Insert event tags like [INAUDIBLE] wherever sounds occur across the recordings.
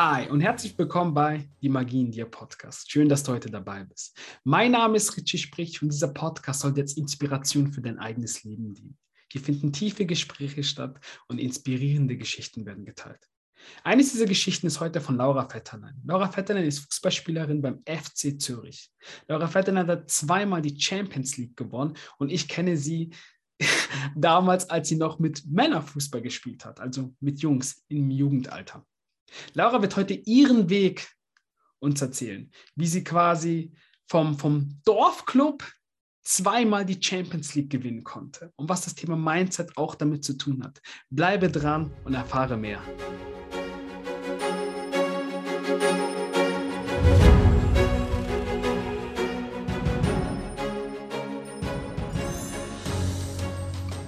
Hi und herzlich willkommen bei Die Magie in dir Podcast. Schön, dass du heute dabei bist. Mein Name ist Richie Sprich und dieser Podcast soll jetzt Inspiration für dein eigenes Leben dienen. Hier finden tiefe Gespräche statt und inspirierende Geschichten werden geteilt. Eines dieser Geschichten ist heute von Laura Vetterlein. Laura Vetterlein ist Fußballspielerin beim FC Zürich. Laura Vetterlein hat zweimal die Champions League gewonnen und ich kenne sie [LAUGHS] damals, als sie noch mit Männerfußball gespielt hat, also mit Jungs im Jugendalter. Laura wird heute ihren Weg uns erzählen, wie sie quasi vom, vom Dorfclub zweimal die Champions League gewinnen konnte und was das Thema Mindset auch damit zu tun hat. Bleibe dran und erfahre mehr.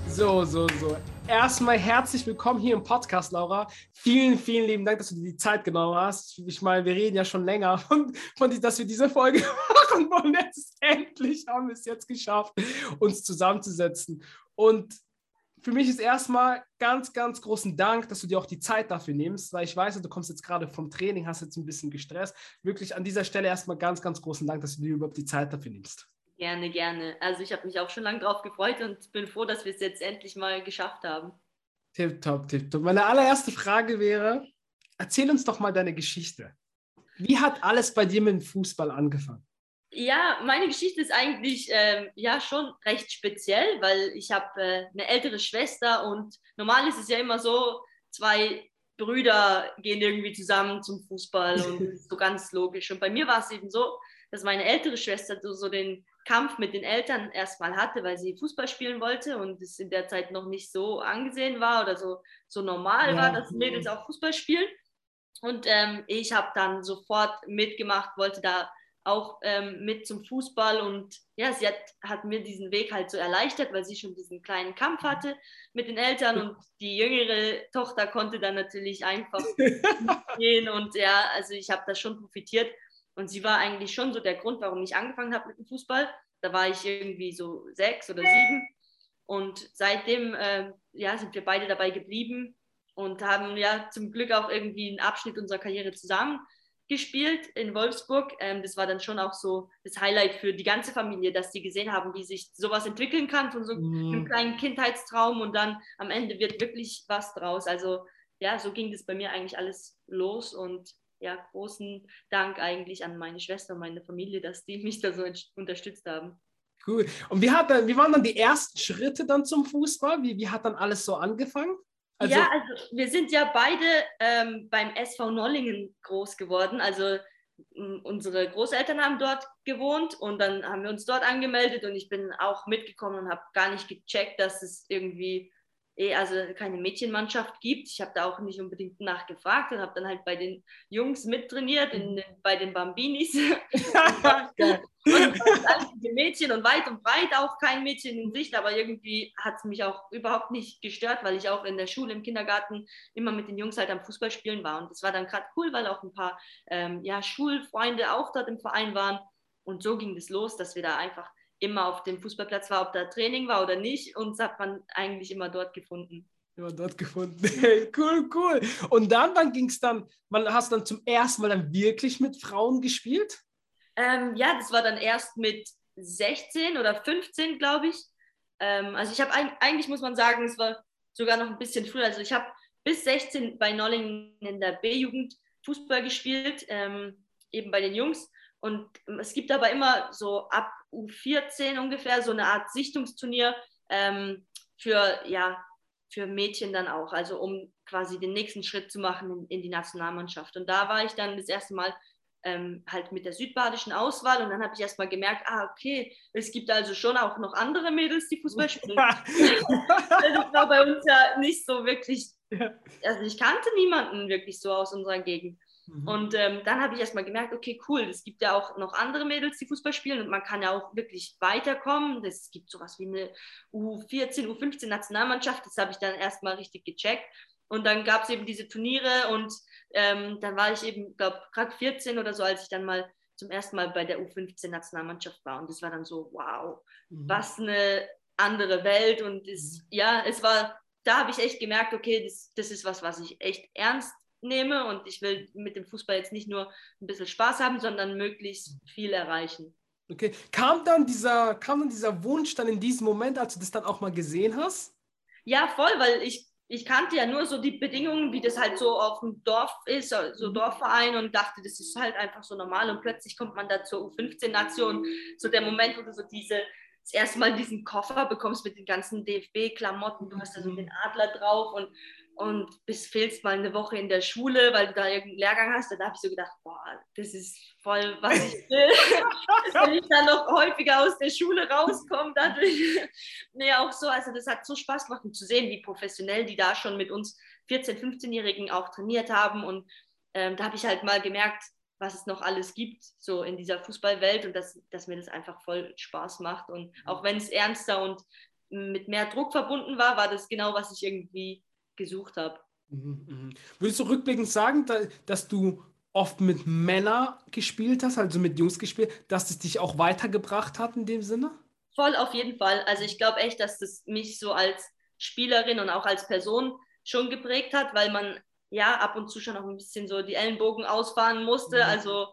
So, so, so erstmal herzlich willkommen hier im Podcast, Laura. Vielen, vielen lieben Dank, dass du dir die Zeit genommen hast. Ich meine, wir reden ja schon länger von, von dass wir diese Folge [LAUGHS] machen wollen. Letztendlich haben wir es jetzt geschafft, uns zusammenzusetzen. Und für mich ist erstmal ganz, ganz großen Dank, dass du dir auch die Zeit dafür nimmst, weil ich weiß, du kommst jetzt gerade vom Training, hast jetzt ein bisschen gestresst. Wirklich an dieser Stelle erstmal ganz, ganz großen Dank, dass du dir überhaupt die Zeit dafür nimmst. Gerne, gerne. Also ich habe mich auch schon lange drauf gefreut und bin froh, dass wir es jetzt endlich mal geschafft haben. Tipptopp, tipptopp. Meine allererste Frage wäre, erzähl uns doch mal deine Geschichte. Wie hat alles bei dir mit dem Fußball angefangen? Ja, meine Geschichte ist eigentlich ähm, ja schon recht speziell, weil ich habe äh, eine ältere Schwester und normal ist es ja immer so, zwei Brüder gehen irgendwie zusammen zum Fußball und [LAUGHS] so ganz logisch. Und bei mir war es eben so, dass meine ältere Schwester so, so den Kampf mit den Eltern erstmal hatte, weil sie Fußball spielen wollte und es in der Zeit noch nicht so angesehen war oder so, so normal ja. war, dass Mädels auch Fußball spielen. Und ähm, ich habe dann sofort mitgemacht, wollte da auch ähm, mit zum Fußball und ja, sie hat, hat mir diesen Weg halt so erleichtert, weil sie schon diesen kleinen Kampf hatte mit den Eltern und die jüngere Tochter konnte dann natürlich einfach [LAUGHS] gehen und ja, also ich habe da schon profitiert und sie war eigentlich schon so der Grund, warum ich angefangen habe mit dem Fußball. Da war ich irgendwie so sechs oder sieben. Und seitdem äh, ja, sind wir beide dabei geblieben und haben ja zum Glück auch irgendwie einen Abschnitt unserer Karriere zusammen gespielt in Wolfsburg. Ähm, das war dann schon auch so das Highlight für die ganze Familie, dass sie gesehen haben, wie sich sowas entwickeln kann von so mhm. einem kleinen Kindheitstraum und dann am Ende wird wirklich was draus. Also ja, so ging das bei mir eigentlich alles los und ja, großen Dank eigentlich an meine Schwester und meine Familie, dass die mich da so unterstützt haben. Cool. Und wie, hat, wie waren dann die ersten Schritte dann zum Fußball? Wie, wie hat dann alles so angefangen? Also, ja, also wir sind ja beide ähm, beim SV Nollingen groß geworden. Also unsere Großeltern haben dort gewohnt und dann haben wir uns dort angemeldet und ich bin auch mitgekommen und habe gar nicht gecheckt, dass es irgendwie also keine Mädchenmannschaft gibt. Ich habe da auch nicht unbedingt nachgefragt und habe dann halt bei den Jungs mittrainiert, in den, bei den Bambinis. [LAUGHS] [LAUGHS] und die Mädchen und weit und breit auch kein Mädchen in Sicht, aber irgendwie hat es mich auch überhaupt nicht gestört, weil ich auch in der Schule, im Kindergarten immer mit den Jungs halt am Fußballspielen war. Und das war dann gerade cool, weil auch ein paar ähm, ja, Schulfreunde auch dort im Verein waren. Und so ging es los, dass wir da einfach immer auf dem Fußballplatz war, ob da Training war oder nicht. Und das hat man eigentlich immer dort gefunden. Immer dort gefunden. [LAUGHS] cool, cool. Und dann, wann ging es dann, wann hast du dann zum ersten Mal dann wirklich mit Frauen gespielt? Ähm, ja, das war dann erst mit 16 oder 15, glaube ich. Ähm, also ich habe eigentlich, muss man sagen, es war sogar noch ein bisschen früher. Also ich habe bis 16 bei Nollingen in der B-Jugend Fußball gespielt, ähm, eben bei den Jungs. Und es gibt aber immer so ab U14 ungefähr so eine Art Sichtungsturnier ähm, für, ja, für Mädchen dann auch, also um quasi den nächsten Schritt zu machen in, in die Nationalmannschaft. Und da war ich dann das erste Mal ähm, halt mit der südbadischen Auswahl und dann habe ich erst mal gemerkt, ah, okay, es gibt also schon auch noch andere Mädels, die Fußball [LAUGHS] spielen. das war bei uns ja nicht so wirklich, also ich kannte niemanden wirklich so aus unserer Gegend. Mhm. Und ähm, dann habe ich erstmal gemerkt, okay, cool, es gibt ja auch noch andere Mädels, die Fußball spielen und man kann ja auch wirklich weiterkommen. Es gibt sowas wie eine U14, U15 Nationalmannschaft, das habe ich dann erstmal richtig gecheckt. Und dann gab es eben diese Turniere und ähm, dann war ich eben, glaube gerade 14 oder so, als ich dann mal zum ersten Mal bei der U15 Nationalmannschaft war. Und das war dann so, wow, mhm. was eine andere Welt. Und es, mhm. ja, es war, da habe ich echt gemerkt, okay, das, das ist was, was ich echt ernst nehme und ich will mit dem Fußball jetzt nicht nur ein bisschen Spaß haben, sondern möglichst viel erreichen. Okay, kam dann dieser, kam dann dieser Wunsch dann in diesem Moment, als du das dann auch mal gesehen hast? Ja, voll, weil ich, ich kannte ja nur so die Bedingungen, wie das halt so auf dem Dorf ist, so mhm. Dorfverein und dachte, das ist halt einfach so normal und plötzlich kommt man da zur U15-Nation, so der Moment, wo du so diese, das erste Mal diesen Koffer bekommst mit den ganzen DFB-Klamotten, du hast da so den Adler drauf und und bis fehlst mal eine Woche in der Schule, weil du da irgendeinen Lehrgang hast, da habe ich so gedacht, boah, das ist voll, was ich will. [LAUGHS] Wenn ich dann noch häufiger aus der Schule rauskomme, dadurch. [LAUGHS] nee, auch so, also das hat so Spaß gemacht, um zu sehen, wie professionell die da schon mit uns 14-, 15-Jährigen auch trainiert haben. Und ähm, da habe ich halt mal gemerkt, was es noch alles gibt, so in dieser Fußballwelt und dass, dass mir das einfach voll Spaß macht. Und auch wenn es ernster und mit mehr Druck verbunden war, war das genau, was ich irgendwie gesucht habe. Mhm, mhm. Würdest du rückblickend sagen, dass du oft mit Männern gespielt hast, also mit Jungs gespielt, dass es dich auch weitergebracht hat in dem Sinne? Voll auf jeden Fall. Also ich glaube echt, dass das mich so als Spielerin und auch als Person schon geprägt hat, weil man ja ab und zu schon auch ein bisschen so die Ellenbogen ausfahren musste. Mhm. Also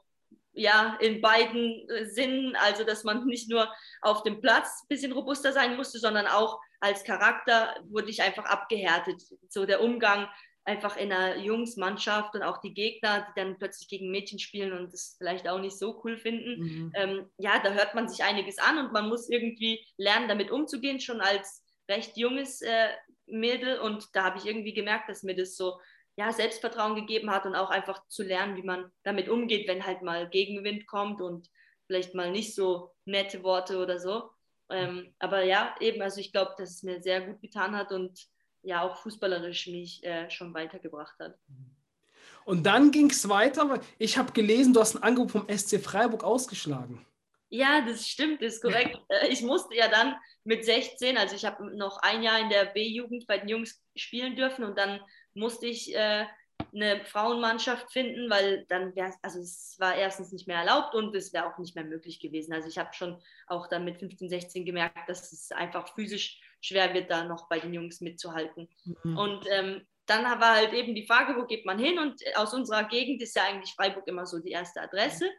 ja, in beiden äh, Sinnen, also dass man nicht nur auf dem Platz ein bisschen robuster sein musste, sondern auch als Charakter wurde ich einfach abgehärtet. So der Umgang einfach in einer Jungsmannschaft und auch die Gegner, die dann plötzlich gegen Mädchen spielen und das vielleicht auch nicht so cool finden. Mhm. Ähm, ja, da hört man sich einiges an und man muss irgendwie lernen, damit umzugehen, schon als recht junges äh, Mädel. Und da habe ich irgendwie gemerkt, dass mir das so ja, Selbstvertrauen gegeben hat und auch einfach zu lernen, wie man damit umgeht, wenn halt mal Gegenwind kommt und vielleicht mal nicht so nette Worte oder so. Ähm, aber ja, eben, also ich glaube, dass es mir sehr gut getan hat und ja auch fußballerisch mich äh, schon weitergebracht hat. Und dann ging es weiter. Ich habe gelesen, du hast ein Angebot vom SC Freiburg ausgeschlagen. Ja, das stimmt, das ist korrekt. [LAUGHS] Äh, ich musste ja dann mit 16, also ich habe noch ein Jahr in der B-Jugend bei den Jungs spielen dürfen und dann musste ich äh, eine Frauenmannschaft finden, weil dann wäre also es war erstens nicht mehr erlaubt und es wäre auch nicht mehr möglich gewesen. Also ich habe schon auch dann mit 15, 16 gemerkt, dass es einfach physisch schwer wird, da noch bei den Jungs mitzuhalten. Mhm. Und ähm, dann war halt eben die Frage, wo geht man hin? Und aus unserer Gegend ist ja eigentlich Freiburg immer so die erste Adresse.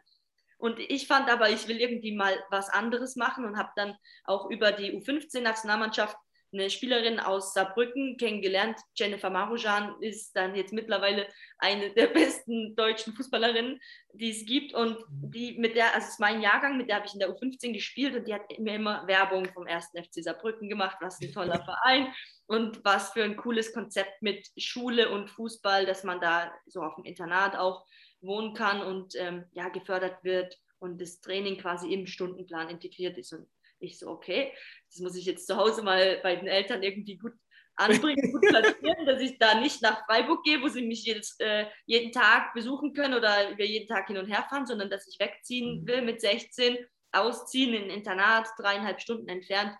Und ich fand aber, ich will irgendwie mal was anderes machen und habe dann auch über die U15-Nationalmannschaft eine Spielerin aus Saarbrücken kennengelernt. Jennifer Marujan ist dann jetzt mittlerweile eine der besten deutschen Fußballerinnen, die es gibt. Und die mit der, also es ist mein Jahrgang, mit der habe ich in der U15 gespielt und die hat mir immer Werbung vom ersten FC Saarbrücken gemacht, was ein toller [LAUGHS] Verein und was für ein cooles Konzept mit Schule und Fußball, dass man da so auf dem Internat auch wohnen kann und ähm, ja, gefördert wird und das Training quasi im Stundenplan integriert ist. Und ich so, okay, das muss ich jetzt zu Hause mal bei den Eltern irgendwie gut anbringen, gut platzieren, dass ich da nicht nach Freiburg gehe, wo sie mich jetzt äh, jeden Tag besuchen können oder wir jeden Tag hin und her fahren, sondern dass ich wegziehen mhm. will mit 16, ausziehen in ein Internat, dreieinhalb Stunden entfernt.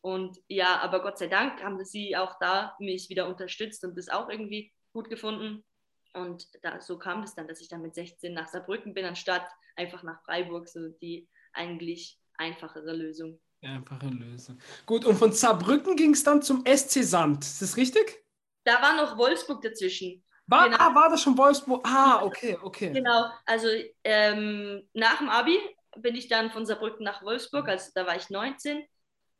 Und ja, aber Gott sei Dank haben sie auch da mich wieder unterstützt und das auch irgendwie gut gefunden. Und da, so kam es dann, dass ich dann mit 16 nach Saarbrücken bin, anstatt einfach nach Freiburg, so die eigentlich einfachere Lösung. Einfache Lösung. Gut, und von Saarbrücken ging es dann zum SC Sand. Ist das richtig? Da war noch Wolfsburg dazwischen. War, genau. ah, war das schon Wolfsburg? Ah, okay, okay. Genau, also ähm, nach dem Abi bin ich dann von Saarbrücken nach Wolfsburg, also da war ich 19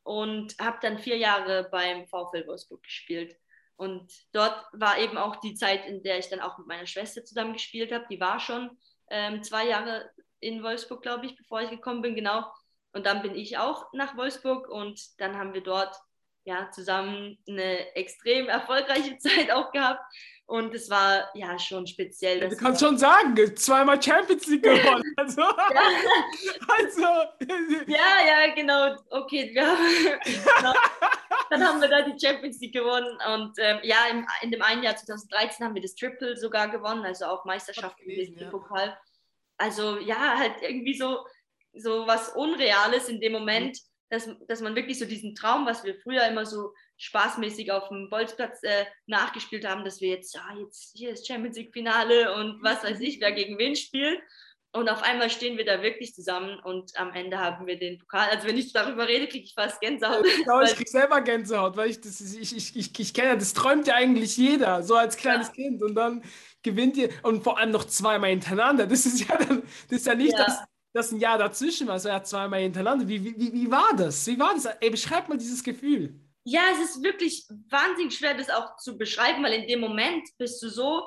und habe dann vier Jahre beim VfL Wolfsburg gespielt. Und dort war eben auch die Zeit, in der ich dann auch mit meiner Schwester zusammen gespielt habe. Die war schon ähm, zwei Jahre in Wolfsburg, glaube ich, bevor ich gekommen bin, genau. Und dann bin ich auch nach Wolfsburg und dann haben wir dort ja zusammen eine extrem erfolgreiche [LAUGHS] Zeit auch gehabt. Und es war ja schon speziell. Ja, du kannst schon sagen, zweimal Champions League gewonnen. [LAUGHS] Also, ja. [LAUGHS] also. ja, ja, genau. Okay, ja. genau. dann haben wir da die Champions League gewonnen. Und ähm, ja, im, in dem einen Jahr 2013 haben wir das Triple sogar gewonnen, also auch Meisterschaft im ja. Pokal. Also ja, halt irgendwie so so was Unreales in dem Moment, dass, dass man wirklich so diesen Traum, was wir früher immer so spaßmäßig auf dem Bolzplatz äh, nachgespielt haben, dass wir jetzt, ja, jetzt hier ist Champions League Finale und was weiß ich, wer gegen wen spielt. und auf einmal stehen wir da wirklich zusammen und am Ende haben wir den Pokal. Also wenn ich darüber rede, kriege ich fast Gänsehaut. Genau, ich kriege selber Gänsehaut, weil ich das, ich, ich, ich, ich kenne, das träumt ja eigentlich jeder, so als kleines ja. Kind. Und dann gewinnt ihr und vor allem noch zweimal hintereinander. Das ist ja dann, das ist ja nicht, ja. Dass, dass ein Jahr dazwischen war, sondern zweimal hintereinander. Wie, wie, wie war das? Wie war das? Ey, beschreib mal dieses Gefühl. Ja, es ist wirklich wahnsinnig schwer, das auch zu beschreiben, weil in dem Moment bist du so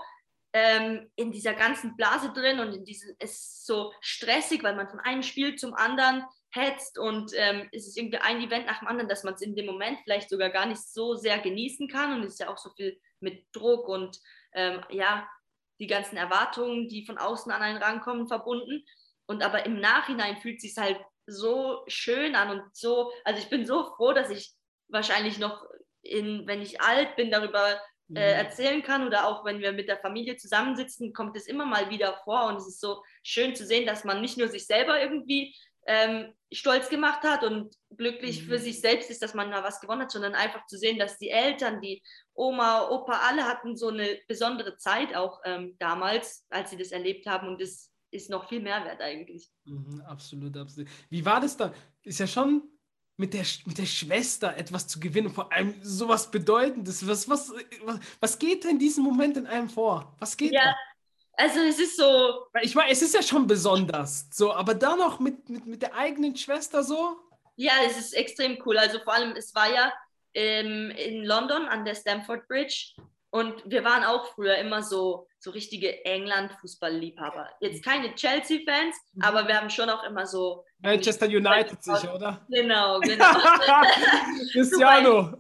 ähm, in dieser ganzen Blase drin und in diesem, es ist so stressig, weil man von einem Spiel zum anderen hetzt und ähm, es ist irgendwie ein Event nach dem anderen, dass man es in dem Moment vielleicht sogar gar nicht so sehr genießen kann und es ist ja auch so viel mit Druck und ähm, ja, die ganzen Erwartungen, die von außen an einen rankommen, verbunden. Und aber im Nachhinein fühlt es sich halt so schön an und so, also ich bin so froh, dass ich wahrscheinlich noch in, wenn ich alt bin, darüber äh, mhm. erzählen kann oder auch wenn wir mit der Familie zusammensitzen, kommt es immer mal wieder vor und es ist so schön zu sehen, dass man nicht nur sich selber irgendwie ähm, stolz gemacht hat und glücklich mhm. für sich selbst ist, dass man da was gewonnen hat, sondern einfach zu sehen, dass die Eltern, die Oma, Opa, alle hatten so eine besondere Zeit auch ähm, damals, als sie das erlebt haben und das ist noch viel mehr wert eigentlich. Mhm, absolut, absolut. Wie war das da? Ist ja schon mit der, mit der Schwester etwas zu gewinnen, vor allem sowas Bedeutendes. Was, was, was, was geht in diesem Moment in einem vor? Was geht ja, da? Also es ist so. Ich meine, es ist ja schon besonders, so, aber dann noch mit, mit, mit der eigenen Schwester so? Ja, es ist extrem cool. Also vor allem, es war ja ähm, in London an der Stamford Bridge und wir waren auch früher immer so, so richtige England-Fußballliebhaber. Jetzt keine Chelsea-Fans, mhm. aber wir haben schon auch immer so. Manchester United sicher, oder? Genau, [LAUGHS] genau. Cristiano.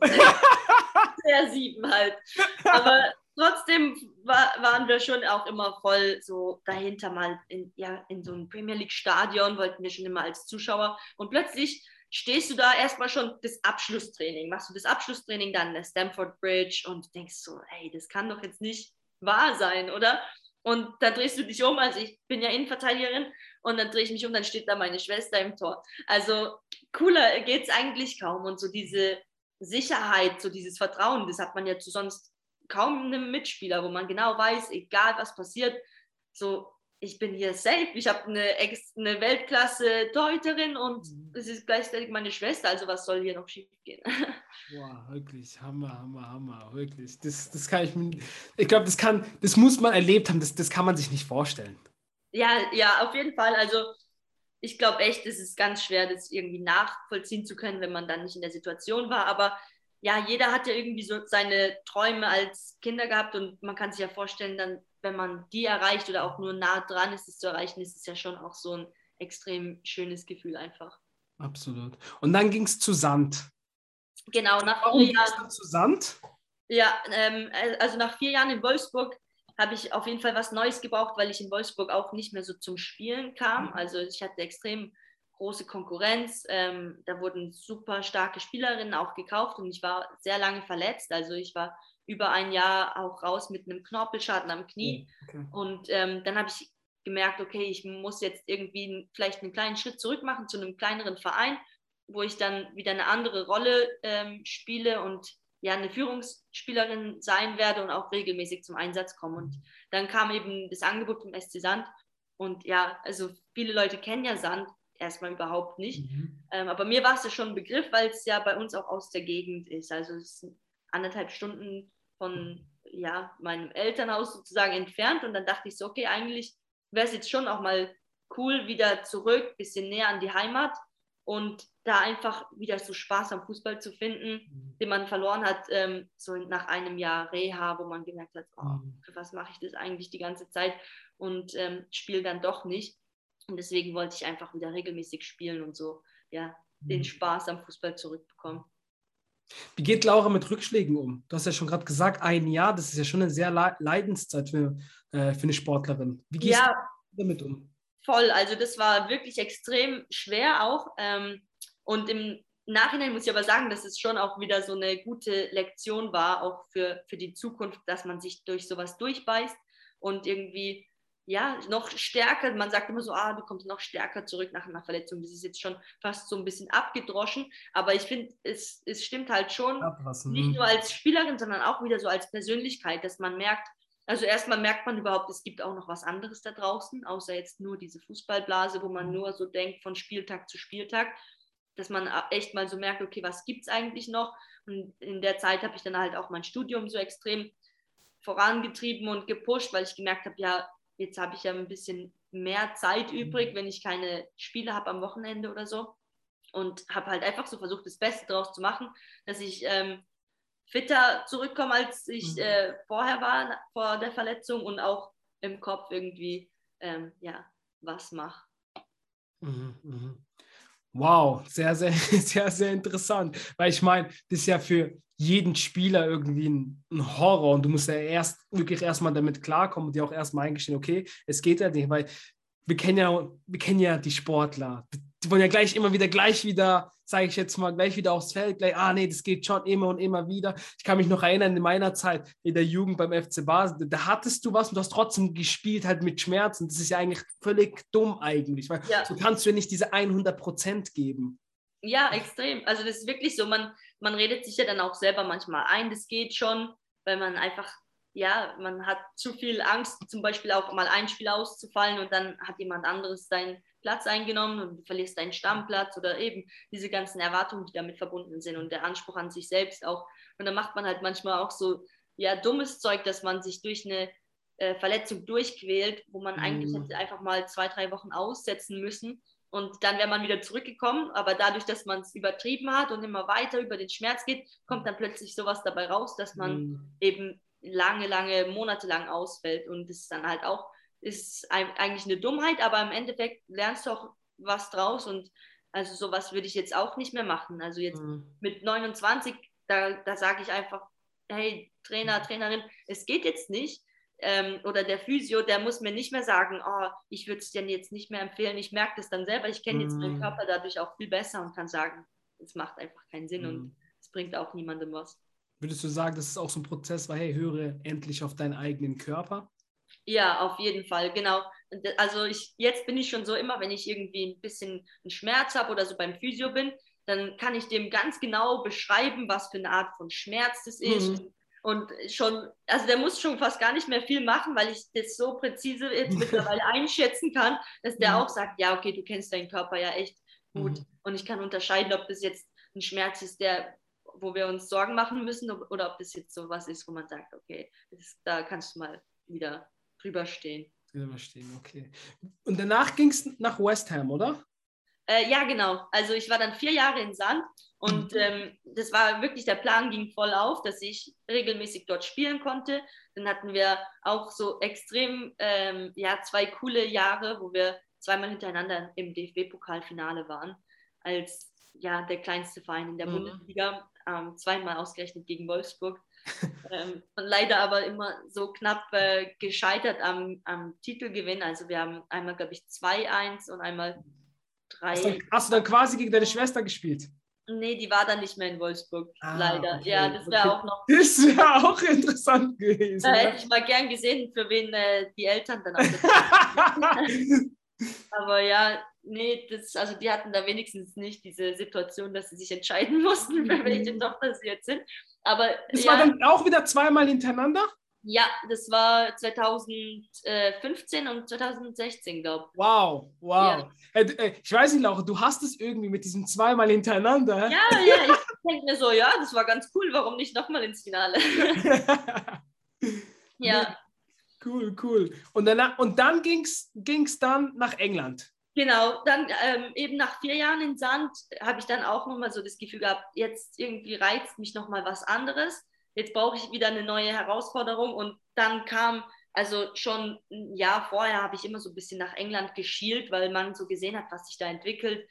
Der sieben halt. Aber trotzdem war, waren wir schon auch immer voll so dahinter mal in, ja, in so einem Premier League-Stadion, wollten wir schon immer als Zuschauer. Und plötzlich stehst du da erstmal schon das Abschlusstraining, machst du das Abschlusstraining dann in der Stamford Bridge und denkst so, hey, das kann doch jetzt nicht wahr sein, oder? Und dann drehst du dich um, also ich bin ja Innenverteidigerin und dann drehe ich mich um, dann steht da meine Schwester im Tor. Also cooler geht es eigentlich kaum und so diese Sicherheit, so dieses Vertrauen, das hat man ja zu sonst kaum einem Mitspieler, wo man genau weiß, egal was passiert, so ich bin hier safe, ich habe eine, eine Weltklasse-Deuterin und mhm. es ist gleichzeitig meine Schwester, also was soll hier noch schief gehen? [LAUGHS] Boah, wirklich, Hammer, Hammer, Hammer, wirklich. Das, das kann ich mir, ich glaube, das kann, das muss man erlebt haben, das, das kann man sich nicht vorstellen. Ja, ja, auf jeden Fall, also ich glaube echt, es ist ganz schwer, das irgendwie nachvollziehen zu können, wenn man dann nicht in der Situation war, aber ja, jeder hat ja irgendwie so seine Träume als Kinder gehabt und man kann sich ja vorstellen, dann wenn man die erreicht oder auch nur nah dran ist, es zu erreichen, ist es ja schon auch so ein extrem schönes Gefühl einfach. Absolut. Und dann ging es zu Sand. Genau, nach Warum vier Jahren. zu Sand? Ja, ähm, also nach vier Jahren in Wolfsburg habe ich auf jeden Fall was Neues gebraucht, weil ich in Wolfsburg auch nicht mehr so zum Spielen kam. Mhm. Also ich hatte extrem große Konkurrenz. Ähm, da wurden super starke Spielerinnen auch gekauft und ich war sehr lange verletzt. Also ich war über ein Jahr auch raus mit einem Knorpelschaden am Knie. Oh, okay. Und ähm, dann habe ich gemerkt, okay, ich muss jetzt irgendwie vielleicht einen kleinen Schritt zurück machen zu einem kleineren Verein, wo ich dann wieder eine andere Rolle ähm, spiele und ja eine Führungsspielerin sein werde und auch regelmäßig zum Einsatz komme. Und dann kam eben das Angebot vom SC Sand. Und ja, also viele Leute kennen ja Sand erstmal überhaupt nicht. Mhm. Ähm, aber mir war es ja schon ein Begriff, weil es ja bei uns auch aus der Gegend ist. Also es sind anderthalb Stunden von ja, meinem Elternhaus sozusagen entfernt. Und dann dachte ich so, okay, eigentlich wäre es jetzt schon auch mal cool, wieder zurück, bisschen näher an die Heimat und da einfach wieder so Spaß am Fußball zu finden, mhm. den man verloren hat, ähm, so nach einem Jahr Reha, wo man gemerkt hat, oh, mhm. für was mache ich das eigentlich die ganze Zeit und ähm, spiele dann doch nicht. Und deswegen wollte ich einfach wieder regelmäßig spielen und so, ja, den mhm. Spaß am Fußball zurückbekommen. Wie geht Laura mit Rückschlägen um? Du hast ja schon gerade gesagt, ein Jahr, das ist ja schon eine sehr Leidenszeit für, äh, für eine Sportlerin. Wie gehst ja, du damit um? Voll, also das war wirklich extrem schwer auch. Ähm, und im Nachhinein muss ich aber sagen, dass es schon auch wieder so eine gute Lektion war, auch für, für die Zukunft, dass man sich durch sowas durchbeißt und irgendwie ja, noch stärker, man sagt immer so, ah, du kommst noch stärker zurück nach einer Verletzung. Das ist jetzt schon fast so ein bisschen abgedroschen. Aber ich finde, es, es stimmt halt schon, Ablassen. nicht nur als Spielerin, sondern auch wieder so als Persönlichkeit, dass man merkt, Also erstmal merkt man überhaupt, es gibt auch noch was anderes da draußen, außer jetzt nur diese Fußballblase, wo man mhm. nur so denkt von Spieltag zu Spieltag, dass man echt mal so merkt, okay, was gibt es eigentlich noch? Und in der Zeit habe ich dann halt auch mein Studium so extrem vorangetrieben und gepusht, weil ich gemerkt habe, ja, jetzt habe ich ja ein bisschen mehr Zeit übrig, wenn ich keine Spiele habe am Wochenende oder so. Und habe halt einfach so versucht, das Beste draus zu machen, dass ich ähm, fitter zurückkomme, als ich mhm. äh, vorher war, vor der Verletzung und auch im Kopf irgendwie ähm, ja, was mache. Mhm, mhm. Wow, sehr, sehr, [LAUGHS] sehr, sehr interessant. Weil ich meine, das ist ja für jeden Spieler irgendwie ein, ein, Horror und du musst ja erst wirklich erstmal damit klarkommen und dir auch erstmal eingestehen, okay, es geht ja nicht, weil wir kennen ja, wir kennen ja die Sportler. Die wollen ja gleich immer wieder, gleich wieder, sage ich jetzt mal, gleich wieder aufs Feld, gleich, ah nee, das geht schon immer und immer wieder. Ich kann mich noch erinnern, in meiner Zeit in der Jugend beim FC Basel, da hattest du was und du hast trotzdem gespielt halt mit Schmerzen. Das ist ja eigentlich völlig dumm eigentlich, weil ja. so kannst du ja nicht diese 100 Prozent geben. Ja, extrem. Also das ist wirklich so, man, man redet sich ja dann auch selber manchmal ein, das geht schon, weil man einfach, ja, man hat zu viel Angst, zum Beispiel auch mal ein Spiel auszufallen und dann hat jemand anderes seinen Platz eingenommen und du verlierst deinen Stammplatz oder eben diese ganzen Erwartungen, die damit verbunden sind und der Anspruch an sich selbst auch. Und dann macht man halt manchmal auch so, ja, dummes Zeug, dass man sich durch eine äh, Verletzung durchquält, wo man mhm. eigentlich hätte einfach mal zwei, drei Wochen aussetzen müssen und dann wäre man wieder zurückgekommen, aber dadurch, dass man es übertrieben hat und immer weiter über den Schmerz geht, kommt dann plötzlich sowas dabei raus, dass man mhm. eben lange, lange, monatelang ausfällt. Und das ist dann halt auch, ist eigentlich eine Dummheit, aber im Endeffekt lernst du auch was draus und also sowas würde ich jetzt auch nicht mehr machen. Also jetzt mhm. mit 29, da, da sage ich einfach, hey, Trainer, Trainerin, es geht jetzt nicht ähm, oder der Physio, der muss mir nicht mehr sagen, oh, ich würde es dir jetzt nicht mehr empfehlen. Ich merke das dann selber. Ich kenne jetzt mm. meinen Körper dadurch auch viel besser und kann sagen, es macht einfach keinen Sinn mm. und es bringt auch niemandem was. Würdest du sagen, dass es auch so ein Prozess war, hey, höre endlich auf deinen eigenen Körper? Ja, auf jeden Fall, genau. Also ich, jetzt bin ich schon so immer, wenn ich irgendwie ein bisschen einen Schmerz habe oder so beim Physio bin, dann kann ich dem ganz genau beschreiben, was für eine Art von Schmerz das ist, mhm. Und schon, also der muss schon fast gar nicht mehr viel machen, weil ich das so präzise jetzt [LAUGHS] mittlerweile einschätzen kann, dass der mhm. auch sagt, ja, okay, du kennst deinen Körper ja echt gut. Mhm. Und ich kann unterscheiden, ob das jetzt ein Schmerz ist, der, wo wir uns Sorgen machen müssen, oder ob das jetzt so was ist, wo man sagt, okay, ist, da kannst du mal wieder drüber stehen. Drüber stehen, okay. Und danach ging es nach West Ham, oder? Äh, ja, genau. Also ich war dann vier Jahre in Sand und mhm. ähm, das war wirklich, der Plan ging voll auf, dass ich regelmäßig dort spielen konnte. Dann hatten wir auch so extrem, ähm, ja, zwei coole Jahre, wo wir zweimal hintereinander im DFB-Pokalfinale waren, als ja, der kleinste Verein in der mhm. Bundesliga, ähm, zweimal ausgerechnet gegen Wolfsburg. [LAUGHS] ähm, leider aber immer so knapp äh, gescheitert am, am Titelgewinn. Also wir haben einmal, glaube ich, 2-1 und einmal drei. Hast du, hast du dann quasi gegen deine Schwester gespielt? Nee, die war dann nicht mehr in Wolfsburg, ah, leider. Okay, ja, das wäre okay. auch noch. Das wäre auch interessant gewesen. Da hätte ich mal gern gesehen, für wen äh, die Eltern dann auch. [LAUGHS] Aber ja, nee, das, also die hatten da wenigstens nicht diese Situation, dass sie sich entscheiden mussten, [LAUGHS] für welche mhm. Tochter sie jetzt sind. Aber. Das ja, war dann auch wieder zweimal hintereinander? Ja, das war 2015 und 2016, glaube ich. Wow, wow. Ja. Äh, ich weiß nicht, Laura, du hast es irgendwie mit diesem zweimal hintereinander. Ja, ja, ich denke mir so, ja, das war ganz cool, warum nicht nochmal ins Finale? [LAUGHS] ja. Cool, cool. Und, danach, und dann ging es dann nach England. Genau, dann ähm, eben nach vier Jahren in Sand habe ich dann auch nochmal so das Gefühl gehabt, jetzt irgendwie reizt mich nochmal was anderes jetzt brauche ich wieder eine neue Herausforderung. Und dann kam, also schon ein Jahr vorher habe ich immer so ein bisschen nach England geschielt, weil man so gesehen hat, was sich da entwickelt.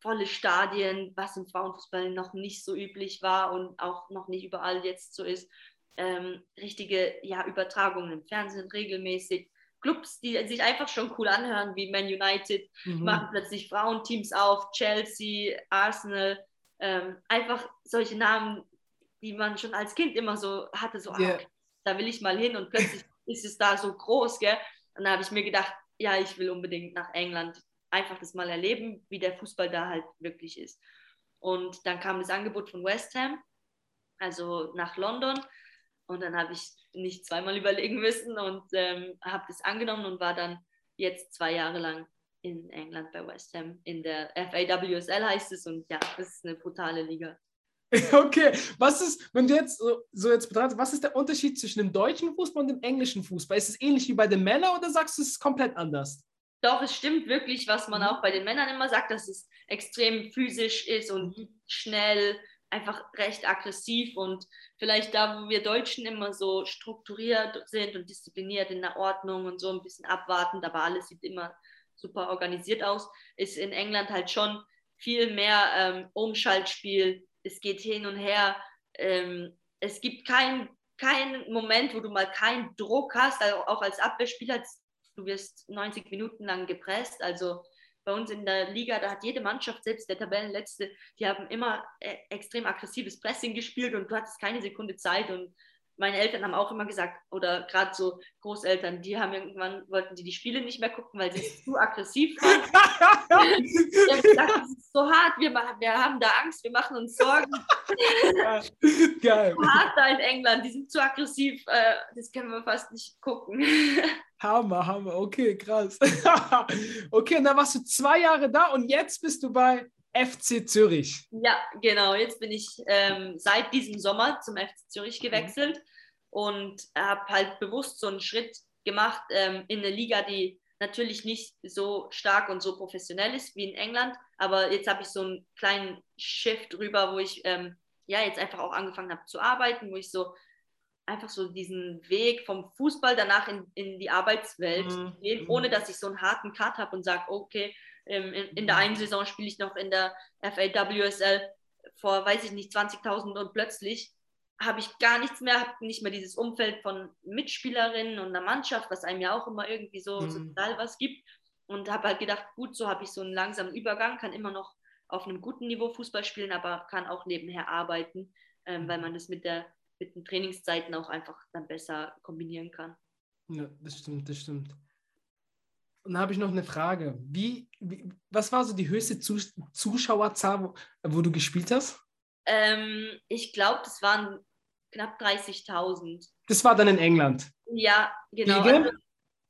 Volle Stadien, was im Frauenfußball noch nicht so üblich war und auch noch nicht überall jetzt so ist. Ähm, richtige ja, Übertragungen im Fernsehen regelmäßig. Clubs, die sich einfach schon cool anhören, wie Man United, mhm. machen plötzlich Frauenteams auf, Chelsea, Arsenal. Ähm, einfach solche Namen, die man schon als Kind immer so hatte, so, yeah. ah, da will ich mal hin und plötzlich [LAUGHS] ist es da so groß, gell? Und da habe ich mir gedacht, ja, ich will unbedingt nach England einfach das mal erleben, wie der Fußball da halt wirklich ist. Und dann kam das Angebot von West Ham, also nach London. Und dann habe ich nicht zweimal [LAUGHS] überlegen müssen und ähm, habe das angenommen und war dann jetzt zwei Jahre lang in England bei West Ham. In der FAWSL heißt es und ja, das ist eine brutale Liga. [LAUGHS] Okay, was ist, wenn du jetzt so, so jetzt betrachtest, was ist der Unterschied zwischen dem deutschen Fußball und dem englischen Fußball? Ist es ähnlich wie bei den Männern oder sagst du, es ist komplett anders? Doch, es stimmt wirklich, was man mhm. auch bei den Männern immer sagt, dass es extrem physisch ist und mhm. schnell, einfach recht aggressiv und vielleicht da, wo wir Deutschen immer so strukturiert sind und diszipliniert in der Ordnung und so ein bisschen abwartend, aber alles sieht immer super organisiert aus, ist in England halt schon viel mehr ähm, Umschaltspiel, es geht hin und her. Ähm, es gibt keinen kein Moment, wo du mal keinen Druck hast, also auch als Abwehrspieler. Du wirst 90 Minuten lang gepresst. Also bei uns in der Liga, da hat jede Mannschaft, selbst der Tabellenletzte, die haben immer äh, extrem aggressives Pressing gespielt und du hattest keine Sekunde Zeit und meine Eltern haben auch immer gesagt, oder gerade so Großeltern, die haben irgendwann, wollten die die Spiele nicht mehr gucken, weil sie zu aggressiv waren. [LAUGHS] die haben gesagt, das ist so hart, wir, wir haben da Angst, wir machen uns Sorgen. [LAUGHS] Geil. So hart da in England, die sind zu aggressiv, äh, das können wir fast nicht gucken. [LAUGHS] Hammer, Hammer, okay, krass. okay, und dann warst du zwei Jahre da und jetzt bist du bei FC Zürich. Ja, genau. Jetzt bin ich ähm, seit diesem Sommer zum FC Zürich mhm. gewechselt mhm. und habe halt bewusst so einen Schritt gemacht ähm, in eine Liga, die natürlich nicht so stark und so professionell ist wie in England. Aber jetzt habe ich so einen kleinen Shift drüber, wo ich ähm, ja jetzt einfach auch angefangen habe zu arbeiten, wo ich so einfach so diesen Weg vom Fußball danach in, in die Arbeitswelt mhm. gehe, mhm. ohne dass ich so einen harten Cut habe und sage, okay, in, in, der einen Saison spiele ich noch in der FAWSL vor, weiß ich nicht, 20.000 und plötzlich habe ich gar nichts mehr, habe nicht mehr dieses Umfeld von Mitspielerinnen und einer Mannschaft, was einem ja auch immer irgendwie so mhm. sozial was gibt. Und habe halt gedacht, gut, so habe ich so einen langsamen Übergang, kann immer noch auf einem guten Niveau Fußball spielen, aber kann auch nebenher arbeiten, ähm, weil man das mit, der, mit den Trainingszeiten auch einfach dann besser kombinieren kann. Ja, das stimmt, das stimmt. Und dann habe ich noch eine Frage. Wie, wie, was war so die höchste Zus Zuschauerzahl, wo, wo, du gespielt hast? Ähm, ich glaube, das waren knapp 30.000. Das war dann in England? Ja, genau. Also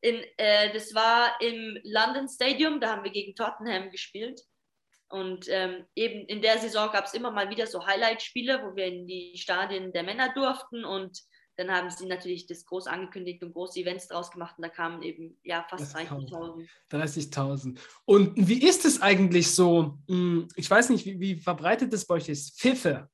in, äh, das war im London Stadium, da haben wir gegen Tottenham gespielt. Und ähm, eben in der Saison gab es immer mal wieder so Highlight-Spiele, wo wir in die Stadien der Männer durften. Und dann haben sie natürlich das groß angekündigt und große Events draus gemacht und da kamen eben ja fast 30.000. 30.000. Und wie ist es eigentlich so? Hm, ich weiß nicht, wie, wie verbreitet das bei euch ist. Pfiffe.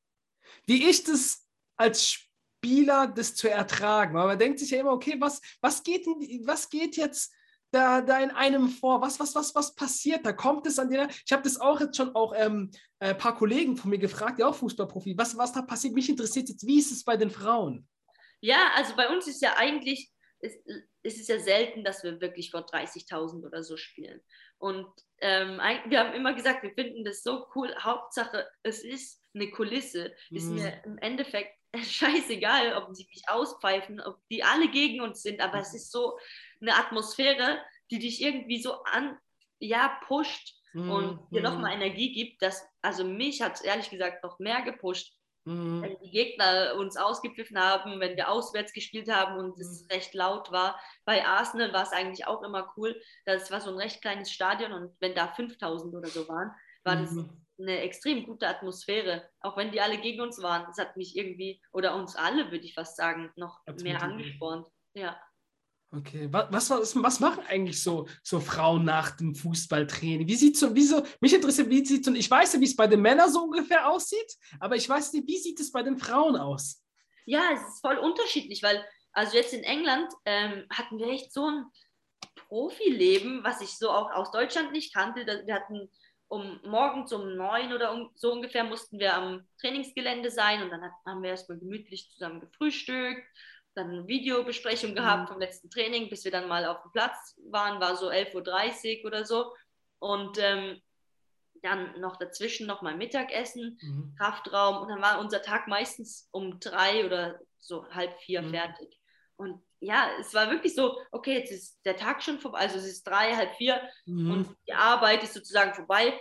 Wie ist es als Spieler, das zu ertragen? Weil man denkt sich ja immer, okay, was, was, geht, was geht jetzt da, da in einem vor? Was, was, was, was passiert? Da kommt es an dir. Ich habe das auch jetzt schon auch ähm, ein paar Kollegen von mir gefragt, die auch Fußballprofi, was, was da passiert. Mich interessiert jetzt, wie ist es bei den Frauen? Ja, also bei uns ist ja eigentlich, es, es ist ja selten, dass wir wirklich vor 30.000 oder so spielen. Und ähm, wir haben immer gesagt, wir finden das so cool. Hauptsache, es ist eine Kulisse. Mhm. Ist mir im Endeffekt [LAUGHS] scheißegal, ob sie mich auspfeifen, ob die alle gegen uns sind, aber es ist so eine Atmosphäre, die dich irgendwie so an, ja, pusht mhm. und dir nochmal mhm. Energie gibt. Dass, also mich hat es ehrlich gesagt noch mehr gepusht, Mhm. Wenn die Gegner uns ausgepfiffen haben, wenn wir auswärts gespielt haben und mhm. es recht laut war. Bei Arsenal war es eigentlich auch immer cool. Das war so ein recht kleines Stadion und wenn da 5000 oder so waren, war mhm. das eine extrem gute Atmosphäre. Auch wenn die alle gegen uns waren. Das hat mich irgendwie, oder uns alle, würde ich fast sagen, noch mehr angespornt. Ja. Okay, was, was, was machen eigentlich so, so Frauen nach dem Fußballtraining? Wie sieht so, wie so, mich interessiert, wie sieht so, ich weiß ja, wie es bei den Männern so ungefähr aussieht, aber ich weiß nicht, wie sieht es bei den Frauen aus? Ja, es ist voll unterschiedlich, weil, also jetzt in England ähm, hatten wir echt so ein Profileben, was ich so auch aus Deutschland nicht kannte. Wir hatten um morgens um neun oder um, so ungefähr mussten wir am Trainingsgelände sein und dann hat, haben wir erstmal gemütlich zusammen gefrühstückt dann eine Videobesprechung gehabt mhm. vom letzten Training, bis wir dann mal auf dem Platz waren, war so 11.30 Uhr oder so. Und ähm, dann noch dazwischen noch mal Mittagessen, mhm. Kraftraum und dann war unser Tag meistens um drei oder so halb vier mhm. fertig. Und ja, es war wirklich so, okay, jetzt ist der Tag schon vorbei, also es ist drei, halb vier mhm. und die Arbeit ist sozusagen vorbei.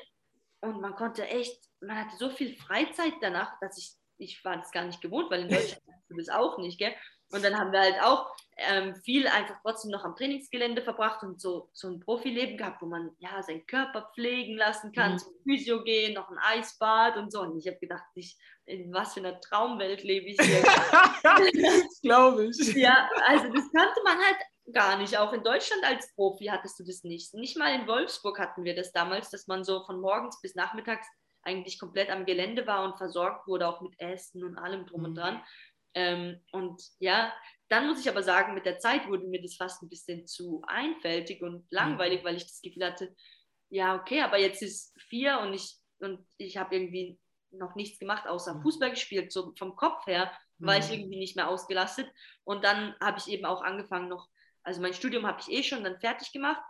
Und man konnte echt, man hatte so viel Freizeit danach, dass ich, ich war das gar nicht gewohnt, weil in [LAUGHS] Deutschland du das auch nicht, gell? Und dann haben wir halt auch ähm, viel einfach trotzdem noch am Trainingsgelände verbracht und so, so ein Profileben gehabt, wo man ja seinen Körper pflegen lassen kann, mhm. zum Physio gehen, noch ein Eisbad und so. Und ich habe gedacht, ich, in was für einer Traumwelt lebe ich hier. [LAUGHS] das glaube ich. Ja, also das kannte man halt gar nicht. Auch in Deutschland als Profi hattest du das nicht. Nicht mal in Wolfsburg hatten wir das damals, dass man so von morgens bis nachmittags eigentlich komplett am Gelände war und versorgt wurde, auch mit Essen und allem drum mhm. und dran. Ähm, und ja, dann muss ich aber sagen, mit der Zeit wurde mir das fast ein bisschen zu einfältig und langweilig, mhm. weil ich das Gefühl hatte, ja, okay, aber jetzt ist vier und ich, und ich habe irgendwie noch nichts gemacht, außer mhm. Fußball gespielt. So vom Kopf her war mhm. ich irgendwie nicht mehr ausgelastet. Und dann habe ich eben auch angefangen noch, also mein Studium habe ich eh schon dann fertig gemacht.